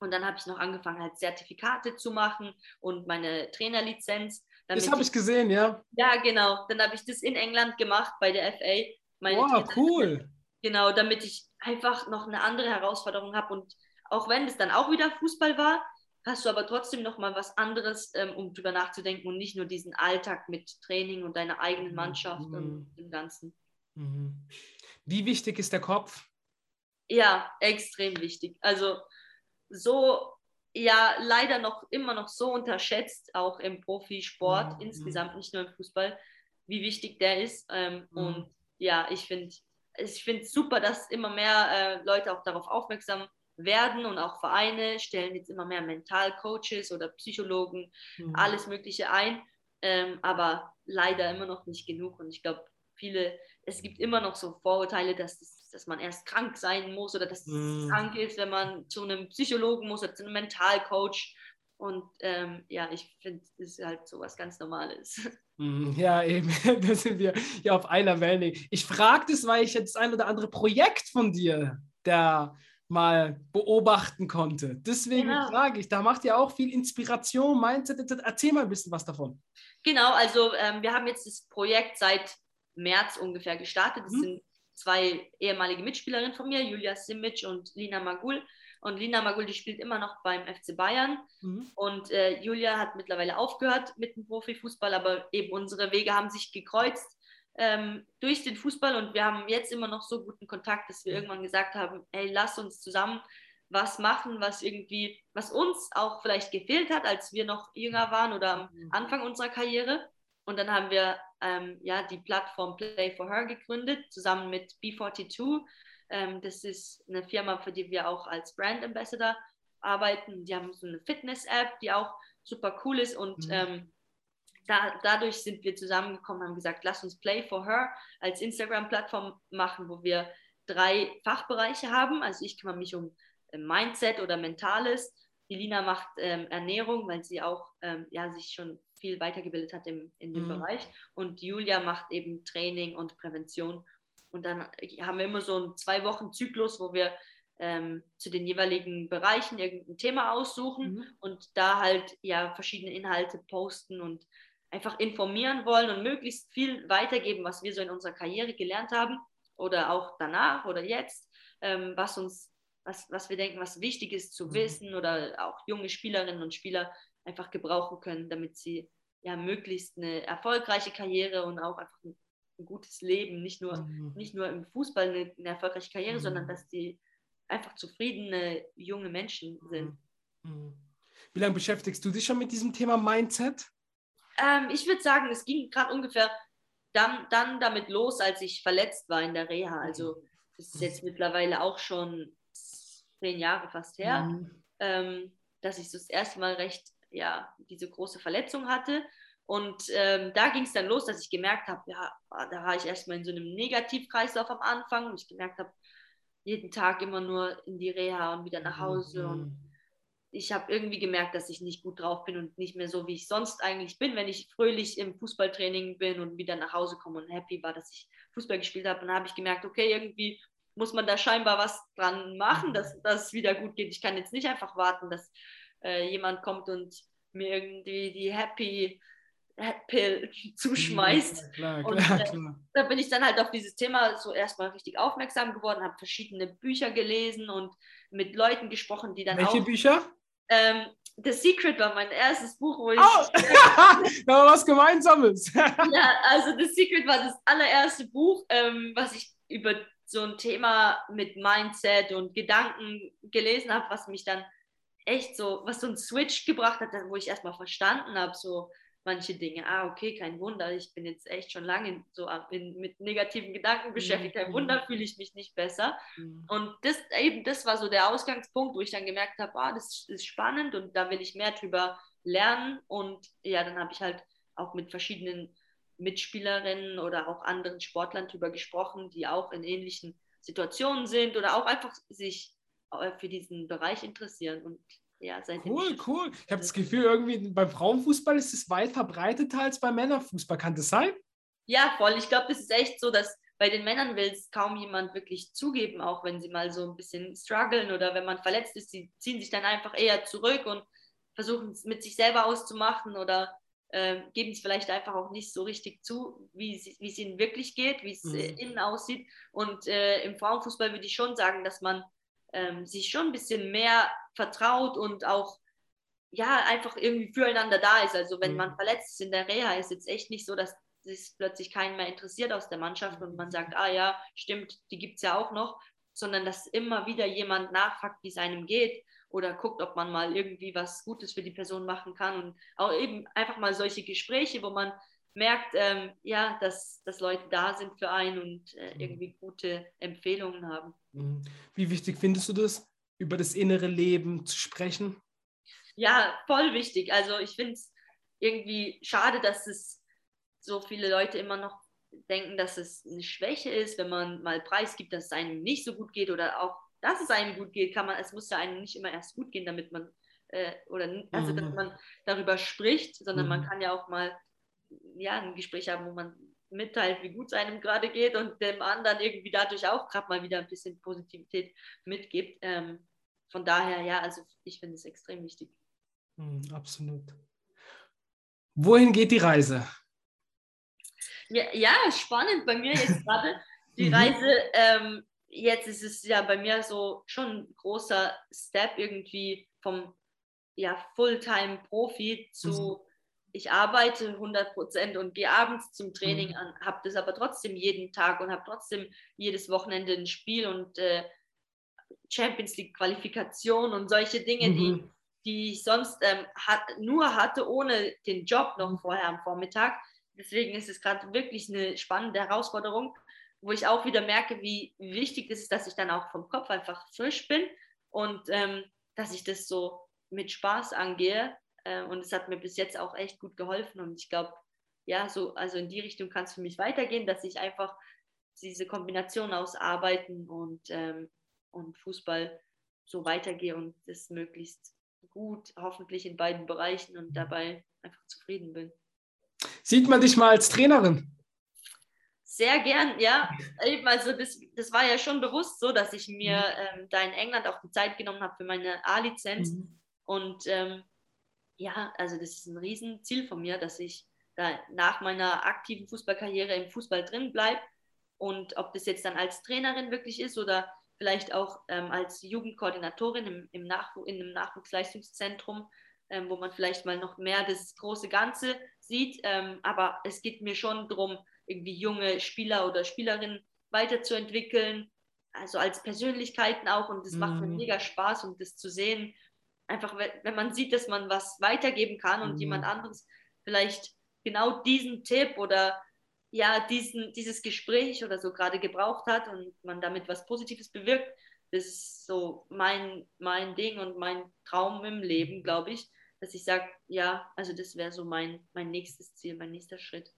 Und dann habe ich noch angefangen, halt Zertifikate zu machen und meine Trainerlizenz. Das habe ich gesehen, ja. Ja, genau. Dann habe ich das in England gemacht bei der FA meine wow, cool. Genau, damit ich einfach noch eine andere Herausforderung habe. Und auch wenn es dann auch wieder Fußball war, hast du aber trotzdem noch mal was anderes, ähm, um drüber nachzudenken und nicht nur diesen Alltag mit Training und deiner eigenen Mannschaft mhm. und dem Ganzen. Mhm. Wie wichtig ist der Kopf? Ja, extrem wichtig. Also so, ja, leider noch immer noch so unterschätzt, auch im Profisport mhm. insgesamt, nicht nur im Fußball, wie wichtig der ist. Ähm, mhm. Und ja, ich finde ich finde es super, dass immer mehr äh, Leute auch darauf aufmerksam werden und auch Vereine stellen jetzt immer mehr Mentalcoaches oder Psychologen, mhm. alles Mögliche ein, ähm, aber leider immer noch nicht genug. Und ich glaube, viele, es gibt immer noch so Vorurteile, dass, das, dass man erst krank sein muss oder dass mhm. es krank ist, wenn man zu einem Psychologen muss oder zu einem Mentalcoach. Und ähm, ja, ich finde, das ist halt so was ganz Normales. [LAUGHS] Mhm, ja, eben, [LAUGHS] da sind wir ja auf einer Welle. Ich frage das, weil ich jetzt ein oder andere Projekt von dir da mal beobachten konnte. Deswegen genau. frage ich, da macht ihr auch viel Inspiration, Mindset. Erzähl mal ein bisschen was davon. Genau, also ähm, wir haben jetzt das Projekt seit März ungefähr gestartet. Das mhm. sind zwei ehemalige Mitspielerinnen von mir, Julia Simic und Lina Magul. Und Lina Maguldi spielt immer noch beim FC Bayern. Mhm. Und äh, Julia hat mittlerweile aufgehört mit dem Profifußball, aber eben unsere Wege haben sich gekreuzt ähm, durch den Fußball. Und wir haben jetzt immer noch so guten Kontakt, dass wir mhm. irgendwann gesagt haben, hey, lass uns zusammen was machen, was irgendwie, was uns auch vielleicht gefehlt hat, als wir noch jünger waren oder am mhm. Anfang unserer Karriere. Und dann haben wir ähm, ja die Plattform Play for Her gegründet, zusammen mit B42. Ähm, das ist eine Firma, für die wir auch als Brand Ambassador arbeiten. Die haben so eine Fitness-App, die auch super cool ist und mhm. ähm, da, dadurch sind wir zusammengekommen, haben gesagt, lass uns Play for Her als Instagram-Plattform machen, wo wir drei Fachbereiche haben. Also ich kümmere mich um äh, Mindset oder Mentales. Die Lina macht ähm, Ernährung, weil sie auch ähm, ja, sich schon viel weitergebildet hat im, in dem mhm. Bereich. Und Julia macht eben Training und Prävention und dann haben wir immer so einen zwei Wochen Zyklus, wo wir ähm, zu den jeweiligen Bereichen irgendein Thema aussuchen mhm. und da halt ja verschiedene Inhalte posten und einfach informieren wollen und möglichst viel weitergeben, was wir so in unserer Karriere gelernt haben oder auch danach oder jetzt, ähm, was uns, was, was wir denken, was wichtig ist zu mhm. wissen oder auch junge Spielerinnen und Spieler einfach gebrauchen können, damit sie ja möglichst eine erfolgreiche Karriere und auch einfach ein ein gutes Leben, nicht nur, mhm. nicht nur im Fußball eine, eine erfolgreiche Karriere, mhm. sondern dass die einfach zufriedene junge Menschen sind. Mhm. mhm. Wie lange beschäftigst du dich schon mit diesem Thema Mindset? Ähm, ich würde sagen, es ging gerade ungefähr dann, dann damit los, als ich verletzt war in der Reha. Also das ist jetzt mittlerweile auch schon zehn Jahre fast her, mhm. ähm, dass ich so das erste Mal recht, ja, diese große Verletzung hatte. Und ähm, da ging es dann los, dass ich gemerkt habe, ja, da war ich erstmal in so einem Negativkreislauf am Anfang und ich gemerkt habe, jeden Tag immer nur in die Reha und wieder nach Hause. Mhm. Und ich habe irgendwie gemerkt, dass ich nicht gut drauf bin und nicht mehr so, wie ich sonst eigentlich bin, wenn ich fröhlich im Fußballtraining bin und wieder nach Hause komme und happy war, dass ich Fußball gespielt habe. Und dann habe ich gemerkt, okay, irgendwie muss man da scheinbar was dran machen, mhm. dass das wieder gut geht. Ich kann jetzt nicht einfach warten, dass äh, jemand kommt und mir irgendwie die happy Pill [LAUGHS] zuschmeißt. Ja, klar, und, klar, äh, klar. Da bin ich dann halt auf dieses Thema so erstmal richtig aufmerksam geworden, habe verschiedene Bücher gelesen und mit Leuten gesprochen, die dann Welche auch. Welche Bücher? Ähm, The Secret war mein erstes Buch, wo ich. Oh, [LAUGHS] da war was Gemeinsames. [LAUGHS] ja, also The Secret war das allererste Buch, ähm, was ich über so ein Thema mit Mindset und Gedanken gelesen habe, was mich dann echt so, was so ein Switch gebracht hat, wo ich erstmal verstanden habe, so manche Dinge. Ah, okay, kein Wunder, ich bin jetzt echt schon lange so in, mit negativen Gedanken beschäftigt. Kein Wunder, mhm. fühle ich mich nicht besser. Mhm. Und das eben, das war so der Ausgangspunkt, wo ich dann gemerkt habe, ah, das ist spannend und da will ich mehr drüber lernen. Und ja, dann habe ich halt auch mit verschiedenen Mitspielerinnen oder auch anderen Sportlern darüber gesprochen, die auch in ähnlichen Situationen sind oder auch einfach sich für diesen Bereich interessieren. Und ja, cool, cool. Ich habe das Gefühl, irgendwie beim Frauenfußball ist es weit verbreiteter als beim Männerfußball. Kann das sein? Ja, voll. Ich glaube, das ist echt so, dass bei den Männern will es kaum jemand wirklich zugeben, auch wenn sie mal so ein bisschen strugglen oder wenn man verletzt ist, sie ziehen sich dann einfach eher zurück und versuchen es mit sich selber auszumachen oder äh, geben es vielleicht einfach auch nicht so richtig zu, wie es ihnen wirklich geht, wie es mhm. äh, innen aussieht. Und äh, im Frauenfußball würde ich schon sagen, dass man ähm, sich schon ein bisschen mehr vertraut und auch ja einfach irgendwie füreinander da ist. Also wenn mhm. man verletzt ist in der Reha, ist jetzt echt nicht so, dass es plötzlich keinen mehr interessiert aus der Mannschaft und man sagt, ah ja, stimmt, die gibt es ja auch noch, sondern dass immer wieder jemand nachfragt, wie es einem geht oder guckt, ob man mal irgendwie was Gutes für die Person machen kann und auch eben einfach mal solche Gespräche, wo man merkt, ähm, ja, dass, dass Leute da sind für einen und äh, mhm. irgendwie gute Empfehlungen haben. Mhm. Wie wichtig findest du das, über das innere Leben zu sprechen? Ja, voll wichtig. Also ich finde es irgendwie schade, dass es so viele Leute immer noch denken, dass es eine Schwäche ist, wenn man mal preisgibt, dass es einem nicht so gut geht oder auch, dass es einem gut geht, kann man, es muss ja einem nicht immer erst gut gehen, damit man äh, oder also dass mhm. man darüber spricht, sondern mhm. man kann ja auch mal ja, ein Gespräch haben, wo man mitteilt, wie gut es einem gerade geht und dem anderen irgendwie dadurch auch gerade mal wieder ein bisschen Positivität mitgibt. Ähm, von daher, ja, also ich finde es extrem wichtig. Mhm, absolut. Wohin geht die Reise? Ja, ja spannend bei mir jetzt gerade. [LAUGHS] Die mhm. Reise, ähm, jetzt ist es ja bei mir so schon ein großer Step irgendwie vom ja, Fulltime-Profi zu mhm ich arbeite 100 Prozent und gehe abends zum Training mhm. an, habe das aber trotzdem jeden Tag und habe trotzdem jedes Wochenende ein Spiel und äh, Champions League Qualifikation und solche Dinge, mhm. die, die ich sonst ähm, hat, nur hatte ohne den Job noch vorher am Vormittag. Deswegen ist es gerade wirklich eine spannende Herausforderung, wo ich auch wieder merke, wie wichtig es ist, dass ich dann auch vom Kopf einfach frisch bin und ähm, dass ich das so mit Spaß angehe und es hat mir bis jetzt auch echt gut geholfen. Und ich glaube, ja, so, also in die Richtung kann es für mich weitergehen, dass ich einfach diese Kombination aus Arbeiten und, ähm, und Fußball so weitergehe und das möglichst gut, hoffentlich in beiden Bereichen und dabei einfach zufrieden bin. Sieht man dich mal als Trainerin? Sehr gern, ja. Also das, das war ja schon bewusst so, dass ich mir mhm. ähm, da in England auch die Zeit genommen habe für meine A-Lizenz. Mhm. Und ähm, ja, also das ist ein Riesenziel von mir, dass ich da nach meiner aktiven Fußballkarriere im Fußball drin bleibe. Und ob das jetzt dann als Trainerin wirklich ist oder vielleicht auch ähm, als Jugendkoordinatorin im, im Nachw in einem Nachwuchsleistungszentrum, ähm, wo man vielleicht mal noch mehr das große Ganze sieht. Ähm, aber es geht mir schon darum, irgendwie junge Spieler oder Spielerinnen weiterzuentwickeln, also als Persönlichkeiten auch. Und das mhm. macht mir mhm. mega Spaß, um das zu sehen, einfach, wenn man sieht, dass man was weitergeben kann und mhm. jemand anderes vielleicht genau diesen Tipp oder ja, diesen, dieses Gespräch oder so gerade gebraucht hat und man damit was Positives bewirkt, das ist so mein, mein Ding und mein Traum im Leben, glaube ich, dass ich sage, ja, also das wäre so mein, mein nächstes Ziel, mein nächster Schritt.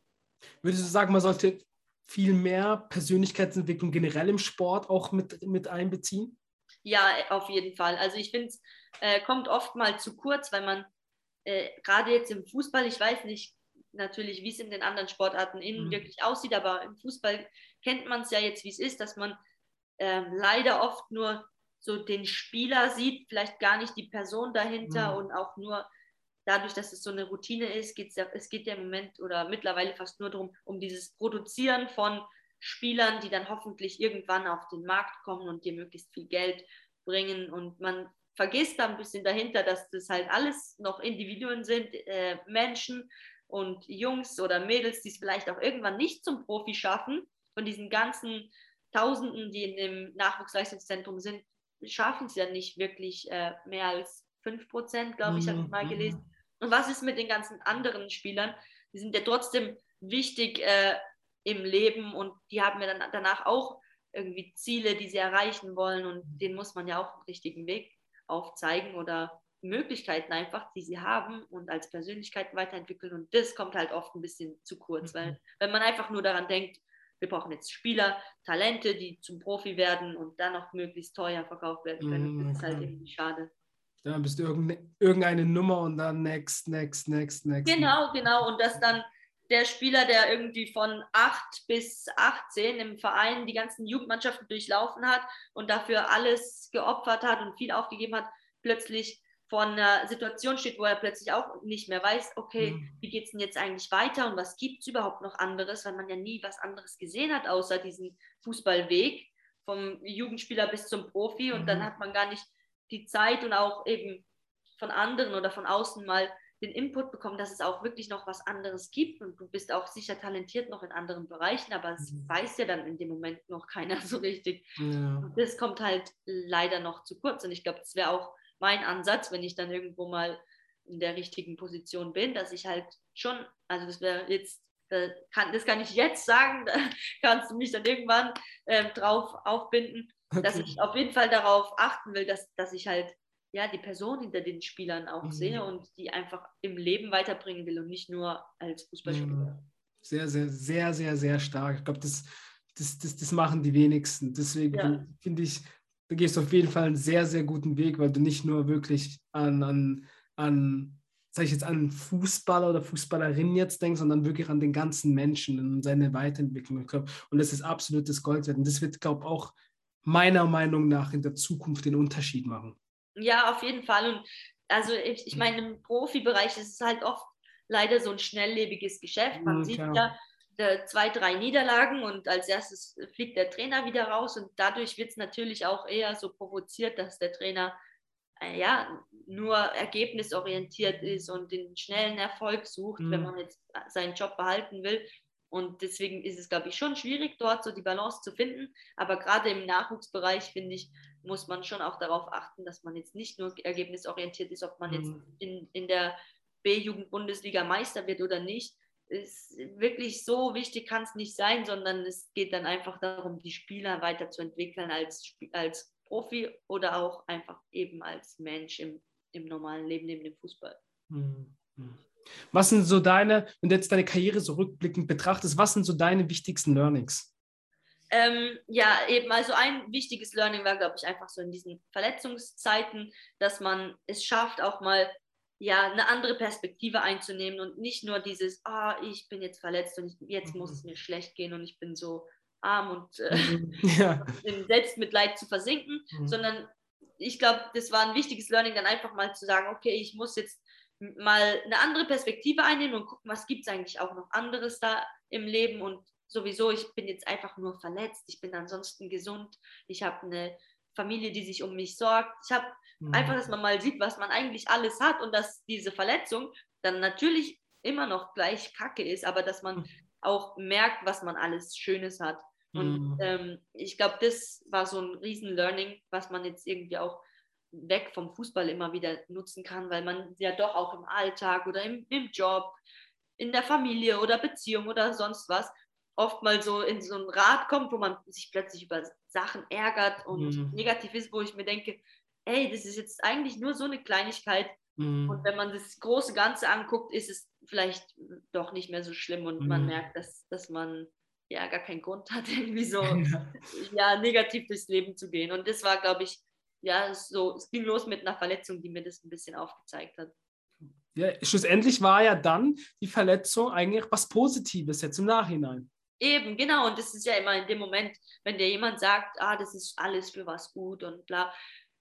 Würdest du sagen, man sollte viel mehr Persönlichkeitsentwicklung generell im Sport auch mit, mit einbeziehen? Ja, auf jeden Fall. Also ich finde es äh, kommt oft mal zu kurz, weil man äh, gerade jetzt im Fußball, ich weiß nicht natürlich, wie es in den anderen Sportarten innen mhm. wirklich aussieht, aber im Fußball kennt man es ja jetzt, wie es ist, dass man äh, leider oft nur so den Spieler sieht, vielleicht gar nicht die Person dahinter mhm. und auch nur dadurch, dass es so eine Routine ist, geht's ja, es geht ja im Moment oder mittlerweile fast nur darum, um dieses Produzieren von Spielern, die dann hoffentlich irgendwann auf den Markt kommen und dir möglichst viel Geld bringen. Und man vergisst da ein bisschen dahinter, dass das halt alles noch Individuen sind, äh, Menschen und Jungs oder Mädels, die es vielleicht auch irgendwann nicht zum Profi schaffen, von diesen ganzen Tausenden, die in dem Nachwuchsleistungszentrum sind, schaffen es ja nicht wirklich äh, mehr als 5 Prozent, glaube ich, habe ich mal mhm. gelesen. Und was ist mit den ganzen anderen Spielern? Die sind ja trotzdem wichtig äh, im Leben und die haben ja dann danach auch irgendwie Ziele, die sie erreichen wollen und denen muss man ja auch einen richtigen Weg aufzeigen oder Möglichkeiten einfach, die sie haben und als Persönlichkeit weiterentwickeln und das kommt halt oft ein bisschen zu kurz, mhm. weil wenn man einfach nur daran denkt, wir brauchen jetzt Spieler, Talente, die zum Profi werden und dann auch möglichst teuer verkauft werden können, mhm, das ist halt irgendwie schade. Da bist du irgendeine Nummer und dann next, next, next, next. Genau, genau und das dann der Spieler, der irgendwie von 8 bis 18 im Verein die ganzen Jugendmannschaften durchlaufen hat und dafür alles geopfert hat und viel aufgegeben hat, plötzlich vor einer Situation steht, wo er plötzlich auch nicht mehr weiß, okay, mhm. wie geht es denn jetzt eigentlich weiter und was gibt es überhaupt noch anderes, weil man ja nie was anderes gesehen hat, außer diesen Fußballweg vom Jugendspieler bis zum Profi und mhm. dann hat man gar nicht die Zeit und auch eben von anderen oder von außen mal den Input bekommen, dass es auch wirklich noch was anderes gibt und du bist auch sicher talentiert noch in anderen Bereichen, aber es mhm. weiß ja dann in dem Moment noch keiner [LAUGHS] so richtig. Ja. Das kommt halt leider noch zu kurz und ich glaube, das wäre auch mein Ansatz, wenn ich dann irgendwo mal in der richtigen Position bin, dass ich halt schon, also das wäre jetzt, kann, das kann ich jetzt sagen, [LAUGHS] da kannst du mich dann irgendwann äh, drauf aufbinden, okay. dass ich auf jeden Fall darauf achten will, dass, dass ich halt ja, die Person hinter den Spielern auch mhm. sehe und die einfach im Leben weiterbringen will und nicht nur als Fußballspieler. Mhm. Sehr, sehr, sehr, sehr, sehr stark. Ich glaube, das, das, das, das machen die wenigsten. Deswegen ja. finde ich, du gehst auf jeden Fall einen sehr, sehr guten Weg, weil du nicht nur wirklich an, an, an sag ich jetzt, an Fußballer oder Fußballerinnen jetzt denkst, sondern wirklich an den ganzen Menschen und seine Weiterentwicklung. Und das ist absolutes Gold wert. Und das wird, glaube ich, auch meiner Meinung nach in der Zukunft den Unterschied machen. Ja, auf jeden Fall. Und also ich, ich meine, im Profibereich ist es halt oft leider so ein schnelllebiges Geschäft. Man mhm, sieht ja zwei, drei Niederlagen und als erstes fliegt der Trainer wieder raus und dadurch wird es natürlich auch eher so provoziert, dass der Trainer äh, ja nur ergebnisorientiert ist und den schnellen Erfolg sucht, mhm. wenn man jetzt seinen Job behalten will. Und deswegen ist es, glaube ich, schon schwierig, dort so die Balance zu finden. Aber gerade im Nachwuchsbereich, finde ich, muss man schon auch darauf achten, dass man jetzt nicht nur ergebnisorientiert ist, ob man jetzt mhm. in, in der B-Jugend-Bundesliga Meister wird oder nicht. Ist wirklich so wichtig kann es nicht sein, sondern es geht dann einfach darum, die Spieler weiterzuentwickeln als, als Profi oder auch einfach eben als Mensch im, im normalen Leben neben dem Fußball. Mhm. Was sind so deine, wenn du jetzt deine Karriere so rückblickend betrachtest, was sind so deine wichtigsten Learnings? Ähm, ja, eben, also ein wichtiges Learning war, glaube ich, einfach so in diesen Verletzungszeiten, dass man es schafft, auch mal ja, eine andere Perspektive einzunehmen und nicht nur dieses, ah, ich bin jetzt verletzt und ich, jetzt muss es mhm. mir schlecht gehen und ich bin so arm und äh, mhm. [LAUGHS] [LAUGHS] ja. in Selbstmitleid zu versinken, mhm. sondern ich glaube, das war ein wichtiges Learning, dann einfach mal zu sagen, okay, ich muss jetzt mal eine andere Perspektive einnehmen und gucken, was gibt es eigentlich auch noch anderes da im Leben und sowieso, ich bin jetzt einfach nur verletzt, ich bin ansonsten gesund, ich habe eine Familie, die sich um mich sorgt. Ich habe mhm. einfach, dass man mal sieht, was man eigentlich alles hat und dass diese Verletzung dann natürlich immer noch gleich kacke ist, aber dass man mhm. auch merkt, was man alles Schönes hat. Und mhm. ähm, ich glaube, das war so ein Riesen-Learning, was man jetzt irgendwie auch weg vom Fußball immer wieder nutzen kann, weil man ja doch auch im Alltag oder im, im Job, in der Familie oder Beziehung oder sonst was oft mal so in so ein Rad kommt, wo man sich plötzlich über Sachen ärgert und mhm. negativ ist, wo ich mir denke, ey, das ist jetzt eigentlich nur so eine Kleinigkeit. Mhm. Und wenn man das große Ganze anguckt, ist es vielleicht doch nicht mehr so schlimm und mhm. man merkt, dass, dass man ja gar keinen Grund hat, [LAUGHS] irgendwie so ja, negativ durchs Leben zu gehen. Und das war, glaube ich, ja, so, es ging los mit einer Verletzung, die mir das ein bisschen aufgezeigt hat. Ja, schlussendlich war ja dann die Verletzung eigentlich was Positives jetzt im Nachhinein. Eben, genau. Und das ist ja immer in dem Moment, wenn dir jemand sagt, ah, das ist alles für was gut und bla,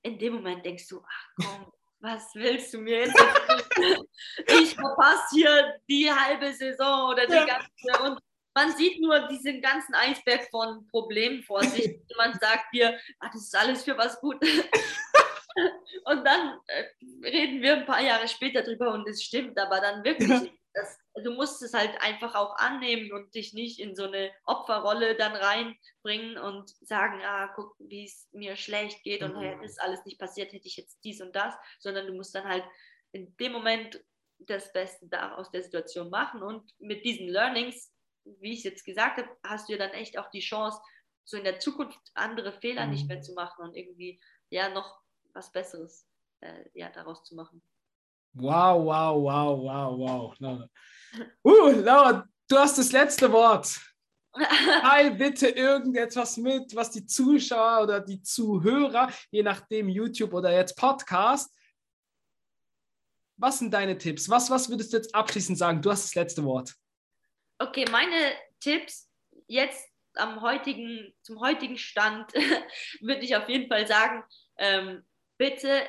in dem Moment denkst du, ach komm, was willst du mir jetzt? [LAUGHS] ich verpasse hier die halbe Saison oder die ja. ganze. Und man sieht nur diesen ganzen Eisberg von Problemen vor sich. [LAUGHS] man sagt dir, ah, das ist alles für was gut. [LAUGHS] und dann äh, reden wir ein paar Jahre später drüber und es stimmt, aber dann wirklich, das, du musst es halt einfach auch annehmen und dich nicht in so eine Opferrolle dann reinbringen und sagen, ah, guck, wie es mir schlecht geht und hätte es alles nicht passiert, hätte ich jetzt dies und das, sondern du musst dann halt in dem Moment das Beste da aus der Situation machen und mit diesen Learnings, wie ich es jetzt gesagt habe, hast du ja dann echt auch die Chance, so in der Zukunft andere Fehler mhm. nicht mehr zu machen und irgendwie ja noch was Besseres äh, ja, daraus zu machen. Wow, wow, wow, wow, wow. Laura. Uh, Laura, du hast das letzte Wort. [LAUGHS] Teil bitte irgendetwas mit, was die Zuschauer oder die Zuhörer, je nachdem YouTube oder jetzt Podcast, was sind deine Tipps? Was, was würdest du jetzt abschließend sagen? Du hast das letzte Wort. Okay, meine Tipps jetzt am heutigen, zum heutigen Stand [LAUGHS] würde ich auf jeden Fall sagen, ähm, bitte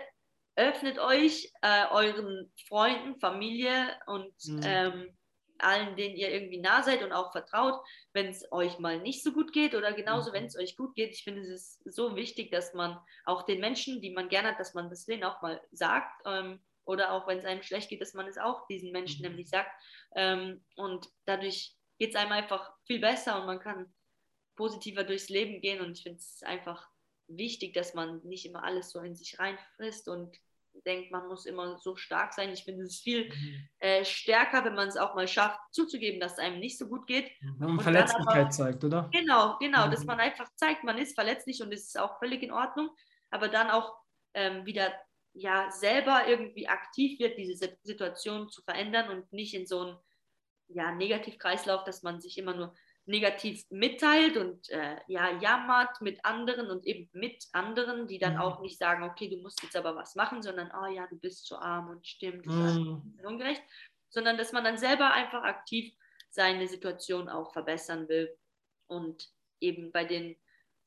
öffnet euch äh, euren Freunden, Familie und mhm. ähm, allen, denen ihr irgendwie nah seid und auch vertraut, wenn es euch mal nicht so gut geht oder genauso, mhm. wenn es euch gut geht. Ich finde, es ist so wichtig, dass man auch den Menschen, die man gerne hat, dass man das denen auch mal sagt. Ähm, oder auch wenn es einem schlecht geht, dass man es auch diesen Menschen mhm. nämlich sagt. Ähm, und dadurch geht es einem einfach viel besser und man kann positiver durchs Leben gehen. Und ich finde es einfach wichtig, dass man nicht immer alles so in sich reinfrisst und denkt, man muss immer so stark sein. Ich finde es viel mhm. äh, stärker, wenn man es auch mal schafft, zuzugeben, dass es einem nicht so gut geht. Wenn man Verletzlichkeit aber, zeigt, oder? Genau, genau, mhm. dass man einfach zeigt, man ist verletzlich und es ist auch völlig in Ordnung, aber dann auch ähm, wieder ja selber irgendwie aktiv wird, diese Situation zu verändern und nicht in so einen ja, Negativkreislauf, dass man sich immer nur negativ mitteilt und äh, ja, jammert mit anderen und eben mit anderen, die dann mhm. auch nicht sagen, okay, du musst jetzt aber was machen, sondern, oh ja, du bist zu arm und stimmt, das mhm. ist ungerecht, sondern dass man dann selber einfach aktiv seine Situation auch verbessern will und eben bei den,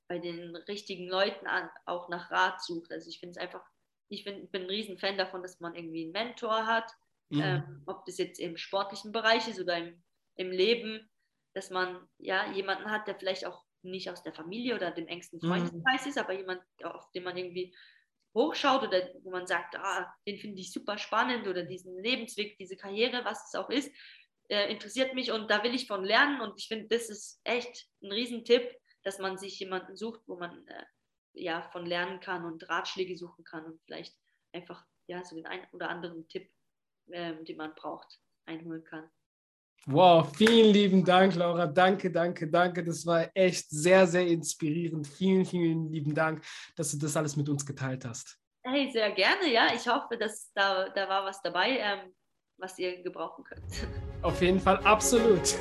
bei den richtigen Leuten an, auch nach Rat sucht. Also ich finde es einfach, ich find, bin ein Riesenfan davon, dass man irgendwie einen Mentor hat, mhm. ähm, ob das jetzt im sportlichen Bereich ist oder im, im Leben, dass man ja jemanden hat, der vielleicht auch nicht aus der Familie oder dem engsten mhm. Freundeskreis mhm. ist, aber jemand, auf den man irgendwie hochschaut oder wo man sagt, ah, den finde ich super spannend oder diesen Lebensweg, diese Karriere, was es auch ist, äh, interessiert mich und da will ich von lernen und ich finde, das ist echt ein Riesentipp, dass man sich jemanden sucht, wo man äh, ja von lernen kann und Ratschläge suchen kann und vielleicht einfach ja so den einen oder anderen Tipp, äh, den man braucht, einholen kann. Wow, vielen lieben Dank, Laura. Danke, danke, danke. Das war echt sehr, sehr inspirierend. Vielen, vielen lieben Dank, dass du das alles mit uns geteilt hast. Hey, sehr gerne, ja. Ich hoffe, dass da, da war was dabei, ähm, was ihr gebrauchen könnt. [LAUGHS] Auf jeden Fall, absolut.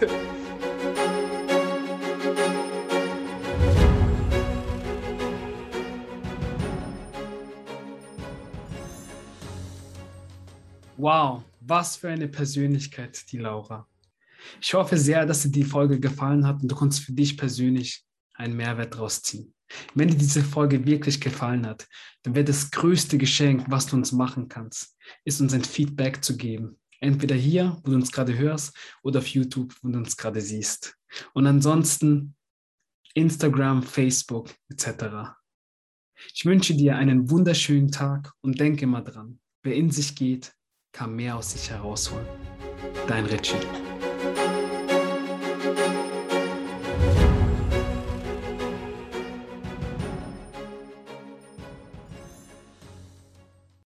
Wow, was für eine Persönlichkeit, die Laura. Ich hoffe sehr, dass dir die Folge gefallen hat und du konntest für dich persönlich einen Mehrwert daraus ziehen. Wenn dir diese Folge wirklich gefallen hat, dann wäre das größte Geschenk, was du uns machen kannst, ist uns ein Feedback zu geben. Entweder hier, wo du uns gerade hörst, oder auf YouTube, wo du uns gerade siehst. Und ansonsten Instagram, Facebook etc. Ich wünsche dir einen wunderschönen Tag und denke immer dran, wer in sich geht, kann mehr aus sich herausholen. Dein Richie.